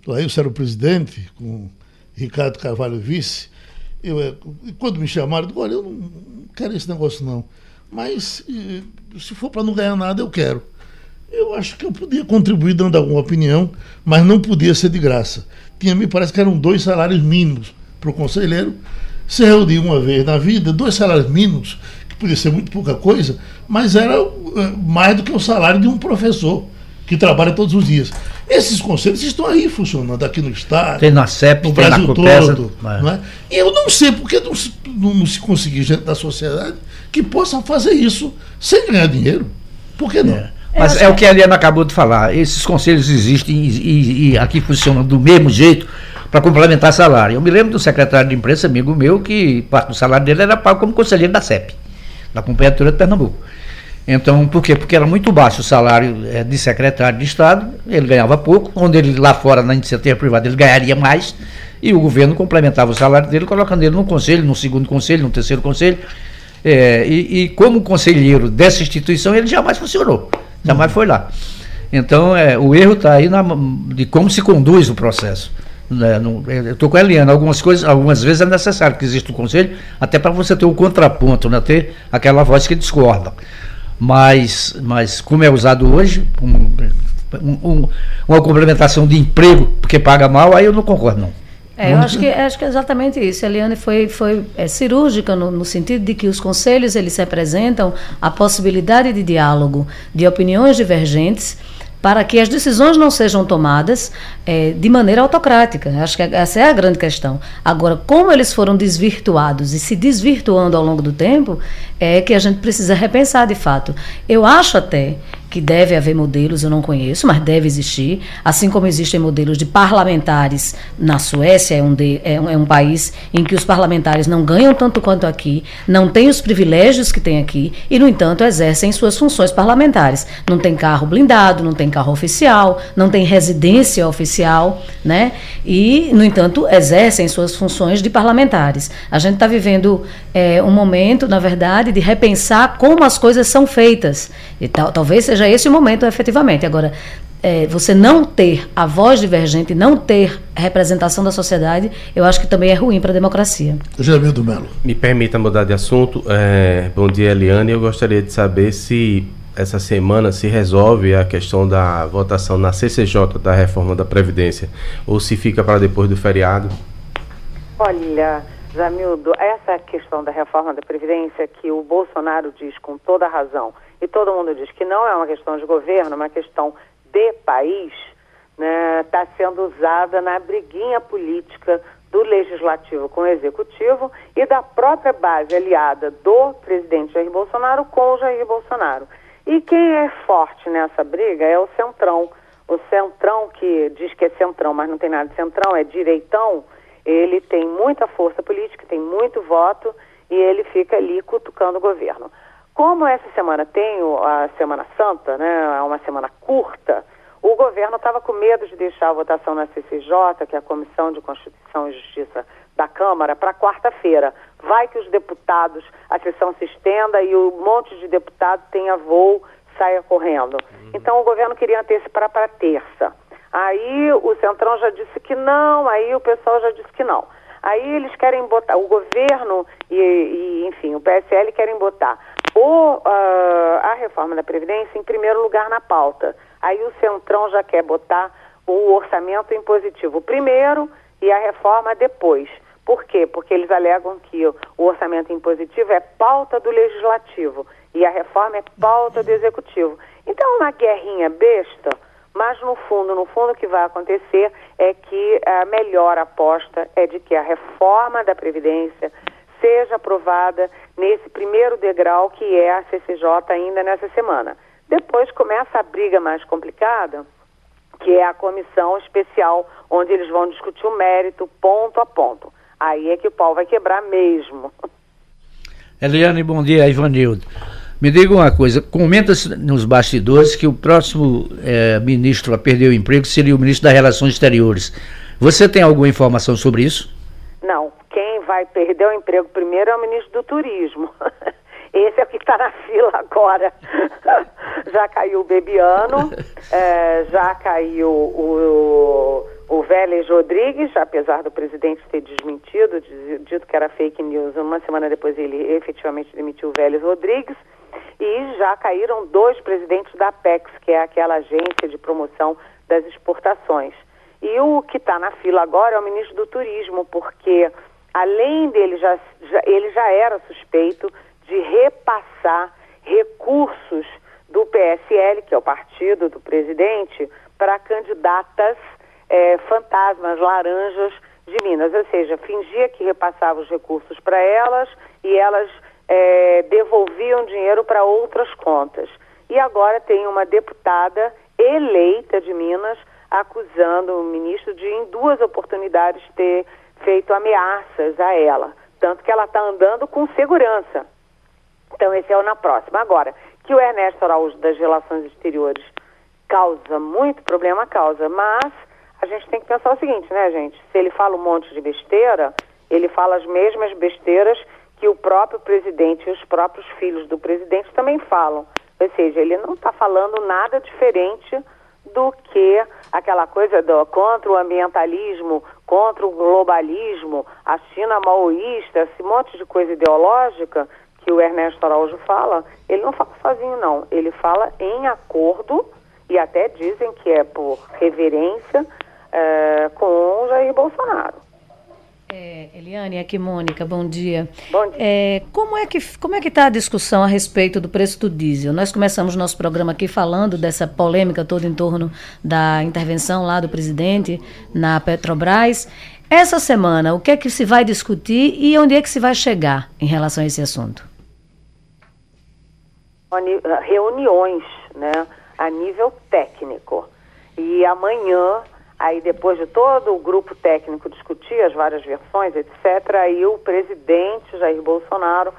Laílson era o presidente, com Ricardo Carvalho vice, eu, é, quando me chamaram, eu digo, olha, eu não quero esse negócio não. Mas se for para não ganhar nada, eu quero. Eu acho que eu podia contribuir dando alguma opinião, mas não podia ser de graça. Tinha, me parece que eram dois salários mínimos para o conselheiro, se reunia uma vez na vida, dois salários mínimos, que podia ser muito pouca coisa, mas era uh, mais do que o salário de um professor que trabalha todos os dias. Esses conselhos estão aí funcionando aqui no Estado. Tem na CEP, no tem Brasil na COPESA, todo. mas- Não é? E eu não sei porque não, se- não- se conseguir gente da sociedade que possa fazer isso sem ganhar dinheiro. Por que não? Mas é o que a Eliana acabou de falar. Esses conselhos existem e, e- e aqui funcionam do mesmo jeito para complementar salário. Eu me lembro do secretário de imprensa, amigo meu, que parte do salário dele era pago como conselheiro da CEP, da Companhia de Pernambuco. Então, por quê? Porque era muito baixo o salário eh, de secretário de Estado, ele ganhava pouco, onde ele lá fora na iniciativa privada ele ganharia mais, e o governo complementava o salário dele, colocando ele num conselho, num segundo conselho, num terceiro conselho. Eh, e, e como conselheiro dessa instituição, ele jamais funcionou, jamais foi lá. Então, é, o erro está aí na, de como se conduz o processo. Né? Não- eu estou com a Eliana, algumas coisas, algumas vezes é necessário que exista um conselho, até para você ter um contraponto, né? ter aquela voz que discorda. Mas, mas como é usado hoje, um- um- uma complementação de emprego porque paga mal, aí eu não concordo, não. É, eu acho que, acho que é exatamente isso. A Eliane foi, foi é, cirúrgica no, no sentido de que os conselhos eles representam a possibilidade de diálogo, de opiniões divergentes, para que as decisões não sejam tomadas é, de maneira autocrática. Acho que essa é a grande questão. Agora, como eles foram desvirtuados e se desvirtuando ao longo do tempo, é que a gente precisa repensar de fato. Eu acho até que deve haver modelos, eu não conheço, mas deve existir, assim como existem modelos de parlamentares na Suécia, é um, de- é um- é um país em que os parlamentares não ganham tanto quanto aqui, não têm os privilégios que tem aqui e, no entanto, exercem suas funções parlamentares. Não tem carro blindado, não tem carro oficial, não tem residência oficial, né? E, no entanto, exercem suas funções de parlamentares. A gente está vivendo é, um momento, na verdade, de repensar como as coisas são feitas. E tal, talvez seja esse o momento, efetivamente. Agora, é, você não ter a voz divergente, não ter representação da sociedade, eu acho que também é ruim para a democracia. Jamildo Melo. Me permita mudar de assunto. É, bom dia, Eliane. Eu gostaria de saber se essa semana se resolve a questão da votação na CCJ da reforma da Previdência ou se fica para depois do feriado. Olha, Jamildo, essa questão da reforma da Previdência que o Bolsonaro diz com toda a razão, e todo mundo diz que não é uma questão de governo, é uma questão de país, está sendo usada na briguinha política do legislativo com o executivo e da própria base aliada do presidente Jair Bolsonaro com o Jair Bolsonaro. E quem é forte nessa briga é o Centrão. O Centrão, que diz que é Centrão, mas não tem nada de Centrão, é direitão, ele tem muita força política, tem muito voto e ele fica ali cutucando o governo. Como essa semana tem a Semana Santa, né, é uma semana curta, o governo estava com medo de deixar a votação na CCJ, que é a Comissão de Constituição e Justiça da Câmara, para quarta-feira. Vai que os deputados, a sessão se estenda e o monte de deputado tenha voo, saia correndo. Então o governo queria antecipar para terça. Aí o Centrão já disse que não, aí o pessoal já disse que não. Aí eles querem botar, o governo e, e, enfim, o PSL querem botar o, ah, a reforma da Previdência em primeiro lugar na pauta. Aí o Centrão já quer botar o orçamento impositivo primeiro e a reforma depois. Por quê? Porque eles alegam que o orçamento impositivo é pauta do legislativo e a reforma é pauta do executivo. Então, uma guerrinha besta, mas no fundo, no fundo, o que vai acontecer é que a melhor aposta é de que a reforma da Previdência seja aprovada nesse primeiro degrau que é a CCJ ainda nessa semana. Depois começa a briga mais complicada, que é a comissão especial, onde eles vão discutir o mérito ponto a ponto. Aí é que o pau vai quebrar mesmo. Eliane, bom dia, Ivanildo. Me diga uma coisa, comenta-se nos bastidores que o próximo eh, ministro a perder o emprego seria o ministro das Relações Exteriores. Você tem alguma informação sobre isso? Vai perder o emprego primeiro é o ministro do Turismo. Esse é o que está na fila agora. já caiu o Bebiano, eh, já caiu o, o Vélez Rodrigues, apesar do presidente ter desmentido, dito que era fake news. Uma semana depois ele efetivamente demitiu o Vélez Rodrigues. E já caíram dois presidentes da Apex, que é aquela agência de promoção das exportações. E o que está na fila agora é o ministro do Turismo, porque além dele já, já, ele já era suspeito de repassar recursos do PSL, que é o partido do presidente, para candidatas é, fantasmas, laranjas de Minas. Ou seja, fingia que repassava os recursos para elas e elas é, devolviam dinheiro para outras contas. E agora tem uma deputada eleita de Minas acusando o ministro de, em duas oportunidades, ter feito ameaças a ela. Tanto que ela está andando com segurança. Então, esse é o na próxima. Agora, que o Ernesto Araújo das Relações Exteriores causa muito problema, causa, mas a gente tem que pensar o seguinte, né, gente? Se ele fala um monte de besteira, ele fala as mesmas besteiras que o próprio presidente e os próprios filhos do presidente também falam. Ou seja, ele não está falando nada diferente do que aquela coisa do, contra o ambientalismo, contra o globalismo, a China maoísta, esse monte de coisa ideológica que o Ernesto Araújo fala, ele não fala sozinho, não. Ele fala em acordo, e até dizem que é por reverência, é, com Jair Bolsonaro. É, Eliane, aqui Mônica, bom dia. Bom dia. É, como é que como é que está a discussão a respeito do preço do diesel? Nós começamos nosso programa aqui falando dessa polêmica toda em torno da intervenção lá do presidente na Petrobras. Essa semana, o que é que se vai discutir e onde é que se vai chegar em relação a esse assunto? Reuniões, né, a nível técnico. E amanhã Aí, depois de todo o grupo técnico discutir as várias versões, etc., aí o presidente Jair Bolsonaro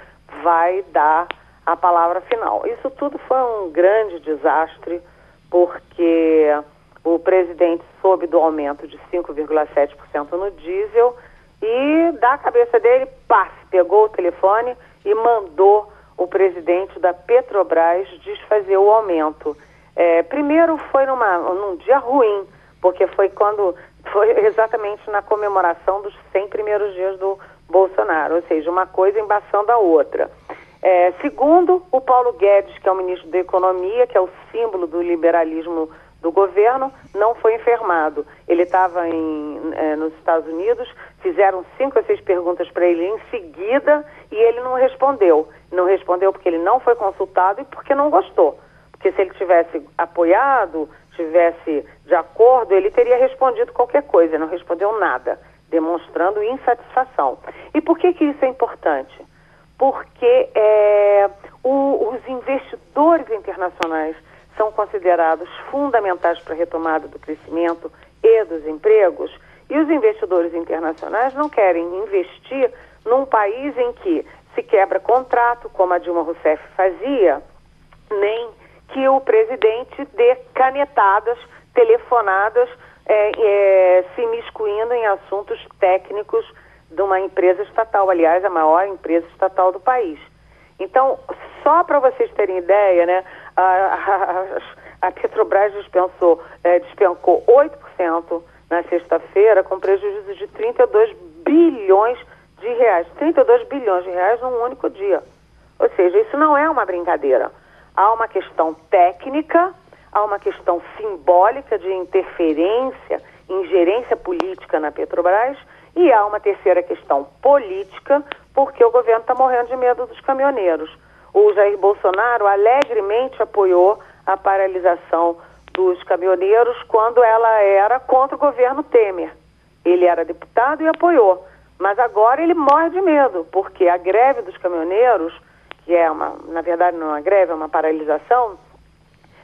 vai dar a palavra final. Isso tudo foi um grande desastre, porque o presidente soube do aumento de 5,7% no diesel e, da cabeça dele, pá, pegou o telefone e mandou o presidente da Petrobras desfazer o aumento. É, primeiro foi numa, num dia ruim porque foi quando foi exatamente na comemoração dos 100 primeiros dias do Bolsonaro, ou seja, uma coisa embaçando a outra. É, segundo, o Paulo Guedes, que é o ministro da Economia, que é o símbolo do liberalismo do governo, não foi enfermado. Ele estava é, nos Estados Unidos, fizeram cinco ou seis perguntas para ele em seguida e ele não respondeu. Não respondeu porque ele não foi consultado e porque não gostou. Porque se ele tivesse apoiado, tivesse de acordo, ele teria respondido qualquer coisa, não respondeu nada, demonstrando insatisfação. E por que, que isso é importante? Porque é, o, os investidores internacionais são considerados fundamentais para a retomada do crescimento e dos empregos, e os investidores internacionais não querem investir num país em que se quebra contrato, como a Dilma Rousseff fazia, nem que o presidente dê canetadas, telefonadas, é, é, se miscuindo em assuntos técnicos de uma empresa estatal, aliás, a maior empresa estatal do país. Então, só para vocês terem ideia, né, a, a, a Petrobras dispensou, é, despencou 8% na sexta-feira, com prejuízo de 32 bilhões de reais. 32 bilhões de reais num único dia. Ou seja, isso não é uma brincadeira. Há uma questão técnica, há uma questão simbólica de interferência, ingerência política na Petrobras e há uma terceira questão política, porque o governo está morrendo de medo dos caminhoneiros. O Jair Bolsonaro alegremente apoiou a paralisação dos caminhoneiros quando ela era contra o governo Temer. Ele era deputado e apoiou. Mas agora ele morre de medo, porque a greve dos caminhoneiros que é uma, na verdade não é uma greve, é uma paralisação,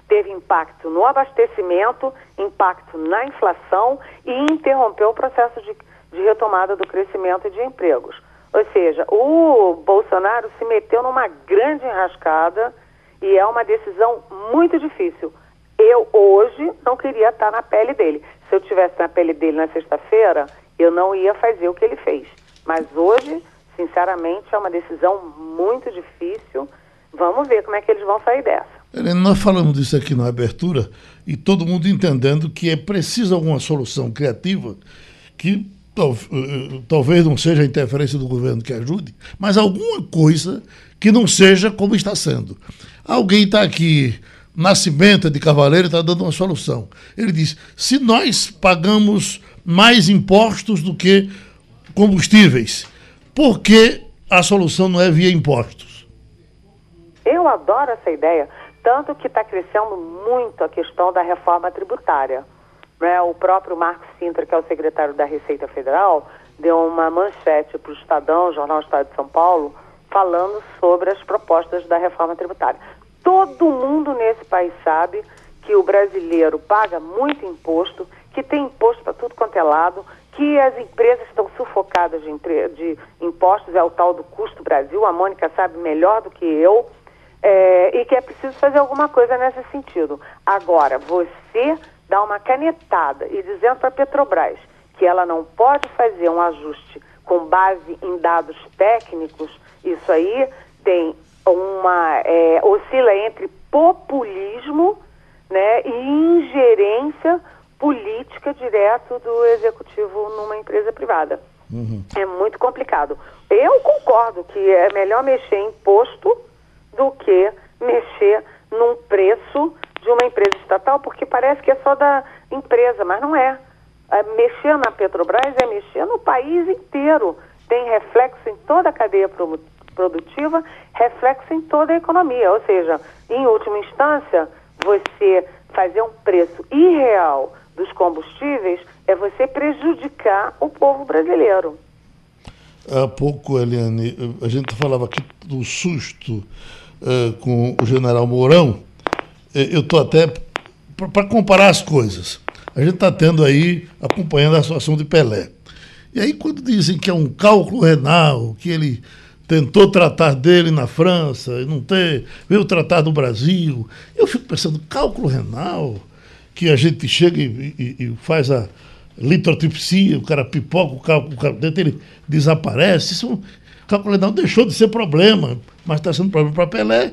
teve impacto no abastecimento, impacto na inflação e interrompeu o processo de, de retomada do crescimento e de empregos. Ou seja, o Bolsonaro se meteu numa grande enrascada e é uma decisão muito difícil. Eu hoje não queria estar na pele dele. Se eu tivesse na pele dele na sexta-feira, eu não ia fazer o que ele fez. Mas hoje Sinceramente, é uma decisão muito difícil. Vamos ver como é que eles vão sair dessa. Helena, nós falamos disso aqui na abertura e todo mundo entendendo que é preciso alguma solução criativa que eh, talvez não seja a interferência do governo que ajude, mas alguma coisa que não seja como está sendo. Alguém está aqui, Nascimento de Cavaleiro, está dando uma solução. Ele diz: se nós pagamos mais impostos do que combustíveis, por que a solução não é via impostos? Eu adoro essa ideia, tanto que está crescendo muito a questão da reforma tributária. Né? O próprio Marcos Sintra, que é o secretário da Receita Federal, deu uma manchete para o Estadão, Jornal Estado de São Paulo, falando sobre as propostas da reforma tributária. Todo mundo nesse país sabe que o brasileiro paga muito imposto, que tem imposto para tudo quanto é lado, que as empresas estão sufocadas de, de, impostos, é o tal do custo Brasil, a Mônica sabe melhor do que eu, é, e que é preciso fazer alguma coisa nesse sentido. Agora, você dá uma canetada e dizendo para a Petrobras que ela não pode fazer um ajuste com base em dados técnicos, isso aí tem uma é, oscila entre populismo né, e ingerência política direto do executivo numa empresa privada. Uhum. É muito complicado. Eu concordo que é melhor mexer em imposto do que mexer num preço de uma empresa estatal, porque parece que é só da empresa, mas não é. é mexer na Petrobras é mexer no país inteiro. Tem reflexo em toda a cadeia produtiva, reflexo em toda a economia. Ou seja, em última instância, você fazer um preço irreal dos combustíveis é você prejudicar o povo brasileiro. Há pouco, Eliane, a gente falava aqui do susto uh, com o general Mourão. Eh, eu estou até para comparar as coisas. A gente está tendo aí, acompanhando a situação de Pelé. E aí, quando dizem que é um cálculo renal, que ele tentou tratar dele na França e não ter, veio tratar do Brasil, eu fico pensando, cálculo renal, que a gente chega e, e, e faz a litrotripsia, o cara pipoca o cálculo, o dentro ele desaparece. Isso, o cálculo deixou de ser problema, mas está sendo problema para Pelé.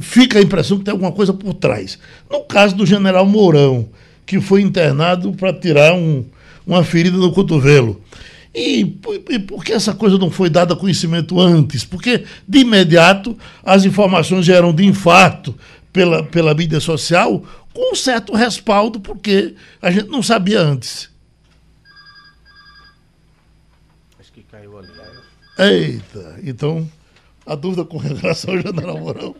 Fica a impressão que tem alguma coisa por trás. No caso do general Mourão, que foi internado para tirar um, uma ferida no cotovelo. E, e, por que essa coisa não foi dada conhecimento antes? Porque, de imediato, as informações eram de infarto pela, pela mídia social, com um certo respaldo, porque a gente não sabia antes. Acho que caiu ali. Eita, então a dúvida com relação ao general Mourão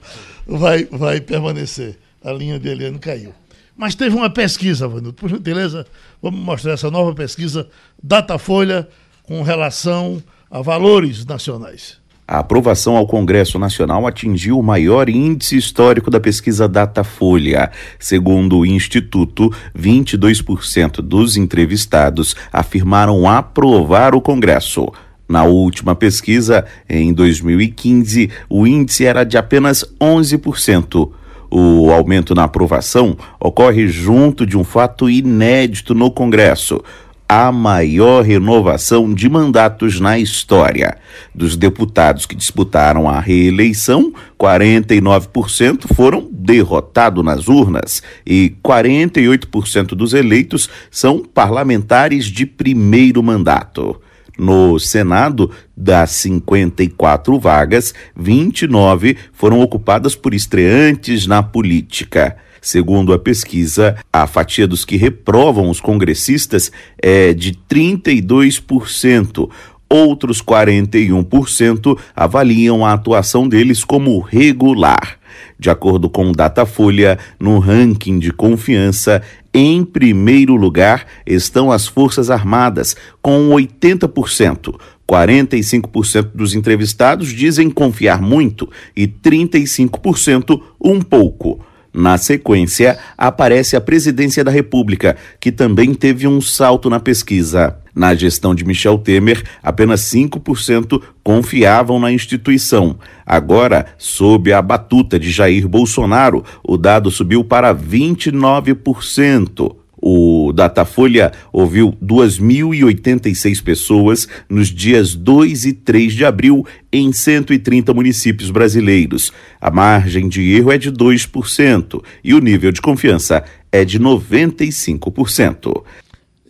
vai, vai permanecer. A linha de Eliane caiu. Mas teve uma pesquisa, Vanildo, por gentileza, vamos mostrar essa nova pesquisa Datafolha com relação a valores nacionais. A aprovação ao Congresso Nacional atingiu o maior índice histórico da pesquisa Datafolha. Segundo o Instituto, 22% dos entrevistados afirmaram aprovar o Congresso. Na última pesquisa, em 2015, o índice era de apenas 11%. O aumento na aprovação ocorre junto de um fato inédito no Congresso a maior renovação de mandatos na história. Dos deputados que disputaram a reeleição, 49% foram derrotados nas urnas e 48% dos eleitos são parlamentares de primeiro mandato. No Senado, das 54 vagas, 29 foram ocupadas por estreantes na política. Segundo a pesquisa, a fatia dos que reprovam os congressistas é de 32%. Outros 41% avaliam a atuação deles como regular. De acordo com o Datafolha, no ranking de confiança, em primeiro lugar estão as Forças Armadas, com 80%. 45% dos entrevistados dizem confiar muito e 35% um pouco. Na sequência, aparece a Presidência da República, que também teve um salto na pesquisa. Na gestão de Michel Temer, apenas 5% confiavam na instituição. Agora, sob a batuta de Jair Bolsonaro, o dado subiu para 29%. O Datafolha ouviu 2.086 pessoas nos dias 2 e 3 de abril em 130 municípios brasileiros. A margem de erro é de 2% e o nível de confiança é de 95%.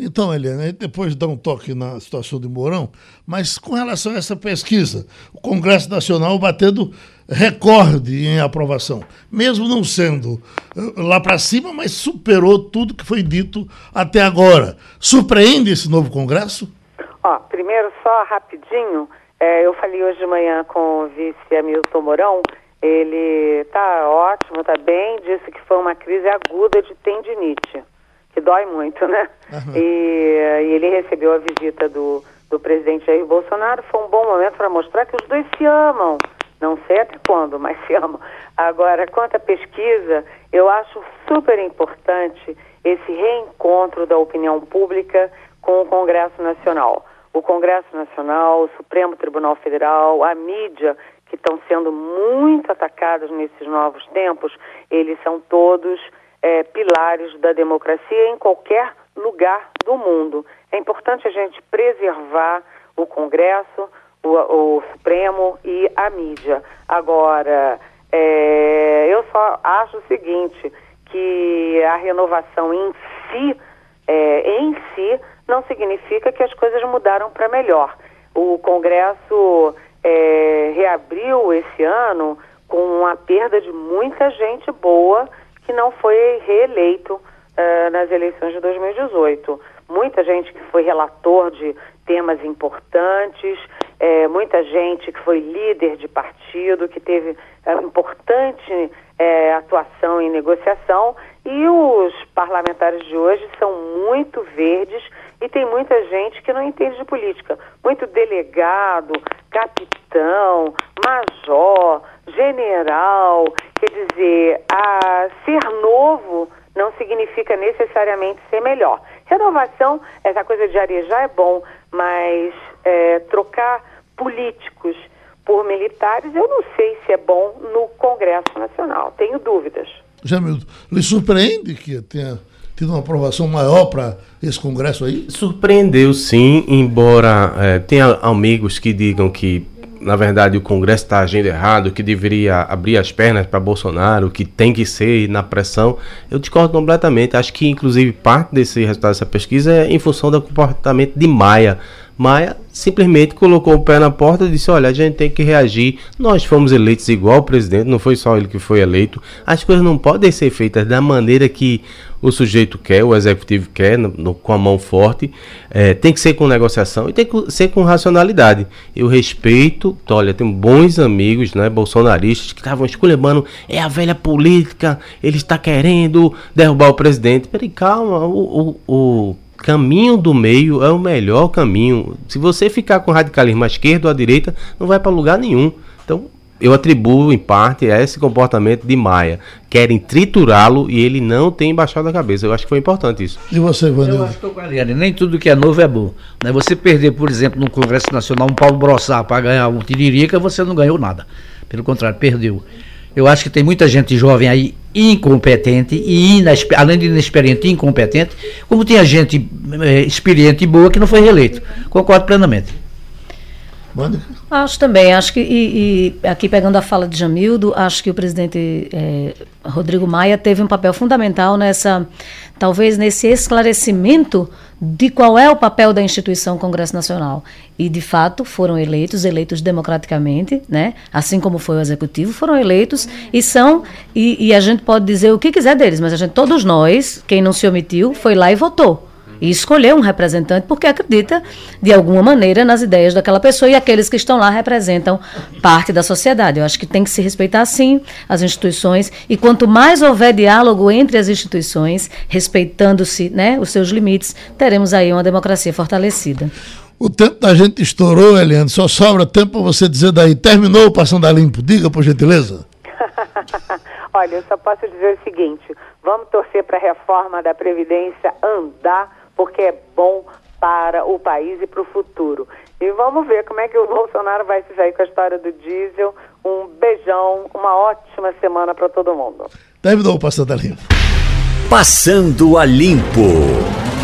Então, Helena, depois dá um toque na situação de Mourão, mas com relação a essa pesquisa, o Congresso Nacional batendo recorde em aprovação, mesmo não sendo eh, lá para cima, mas superou tudo que foi dito até agora. Surpreende esse novo Congresso? Ó, primeiro, só rapidinho, É, eu falei hoje de manhã com o vice Hamilton Mourão, ele está ótimo, está bem, disse que foi uma crise aguda de tendinite, que dói muito, né? Uhum. E, e, ele recebeu a visita do, do presidente Jair Bolsonaro, foi um bom momento para mostrar que os dois se amam. Não sei até quando, mas se amam. Agora, quanto à pesquisa, eu acho super importante esse reencontro da opinião pública com o Congresso Nacional. O Congresso Nacional, o Supremo Tribunal Federal, a mídia, que estão sendo muito atacados nesses novos tempos, eles são todos é, pilares da democracia em qualquer lugar do mundo. É importante a gente preservar o Congresso, o, o Supremo e a mídia. Agora, é, eu só acho o seguinte, que a renovação em si, é, em si, não significa que as coisas mudaram para melhor. O Congresso é, reabriu esse ano com a perda de muita gente boa que não foi reeleito uh, nas eleições de 2018. Muita gente que foi relator de temas importantes, é, muita gente que foi líder de partido, que teve é, importante é, atuação em negociação, e os parlamentares de hoje são muito verdes e tem muita gente que não entende de política. Muito delegado, capitão, major, general. Quer dizer, a ser novo não significa necessariamente ser melhor. Renovação, essa coisa de arejar é bom, mas é, trocar políticos por militares, eu não sei se é bom no Congresso Nacional. Tenho dúvidas. Jamildo, lhe surpreende que tenha tido uma aprovação maior para esse Congresso aí? Surpreendeu sim, embora é, tenha amigos que digam que na verdade o Congresso está agindo errado, que deveria abrir as pernas para Bolsonaro, que tem que ser na pressão, eu discordo completamente. Acho que inclusive parte desse resultado dessa pesquisa é em função do comportamento de Maia. Maia simplesmente colocou o pé na porta e disse: Olha, a gente tem que reagir. Nós fomos eleitos igual o presidente, não foi só ele que foi eleito. As coisas não podem ser feitas da maneira que o sujeito quer, o executivo quer, no, no, com a mão forte. É, tem que ser com negociação e tem que ser com racionalidade. Eu respeito, olha, tenho bons amigos né, bolsonaristas que estavam esculhambando: é a velha política, ele está querendo derrubar o presidente. Peraí, calma, o, o, o caminho do meio é o melhor caminho. Se você ficar com radicalismo à esquerda ou à direita, não vai para lugar nenhum. Então, eu atribuo em parte a esse comportamento de Maia. Querem triturá-lo e ele não tem baixado a cabeça. Eu acho que foi importante isso. E você, Vanildo? Eu acho que eu nem tudo que é novo é bom. Né? Você perder, por exemplo, no Congresso Nacional um Paulo Brossar para ganhar um Tiririca, você não ganhou nada. Pelo contrário, perdeu. Eu acho que tem muita gente jovem aí incompetente e além de inexperiente incompetente, como tinha gente é, experiente e boa que não foi reeleito. Concordo plenamente. Acho também, acho que, e, e, aqui pegando a fala de Jamildo, acho que o presidente é, Rodrigo Maia teve um papel fundamental nessa, talvez nesse esclarecimento de qual é o papel da instituição Congresso Nacional. E, de fato, foram eleitos, eleitos democraticamente, né? assim como foi o Executivo, foram eleitos e são, e, e a gente pode dizer o que quiser deles, mas a gente, todos nós, quem não se omitiu, foi lá e votou e escolher um representante porque acredita, de alguma maneira, nas ideias daquela pessoa e aqueles que estão lá representam parte da sociedade. Eu acho que tem que se respeitar, sim, as instituições e quanto mais houver diálogo entre as instituições, respeitando-se né, os seus limites, teremos aí uma democracia fortalecida. O tempo da gente estourou, Eliane. Só sobra tempo para você dizer daí. Terminou o Passando a Limpo. Diga, por gentileza. Olha, eu só posso dizer o seguinte: vamos torcer para a reforma da Previdência andar porque é bom para o país e para o futuro. E vamos ver como é que o Bolsonaro vai se sair com a história do diesel. Um beijão, uma ótima semana para todo mundo. Terminou o Passando a Limpo. Passando a Limpo.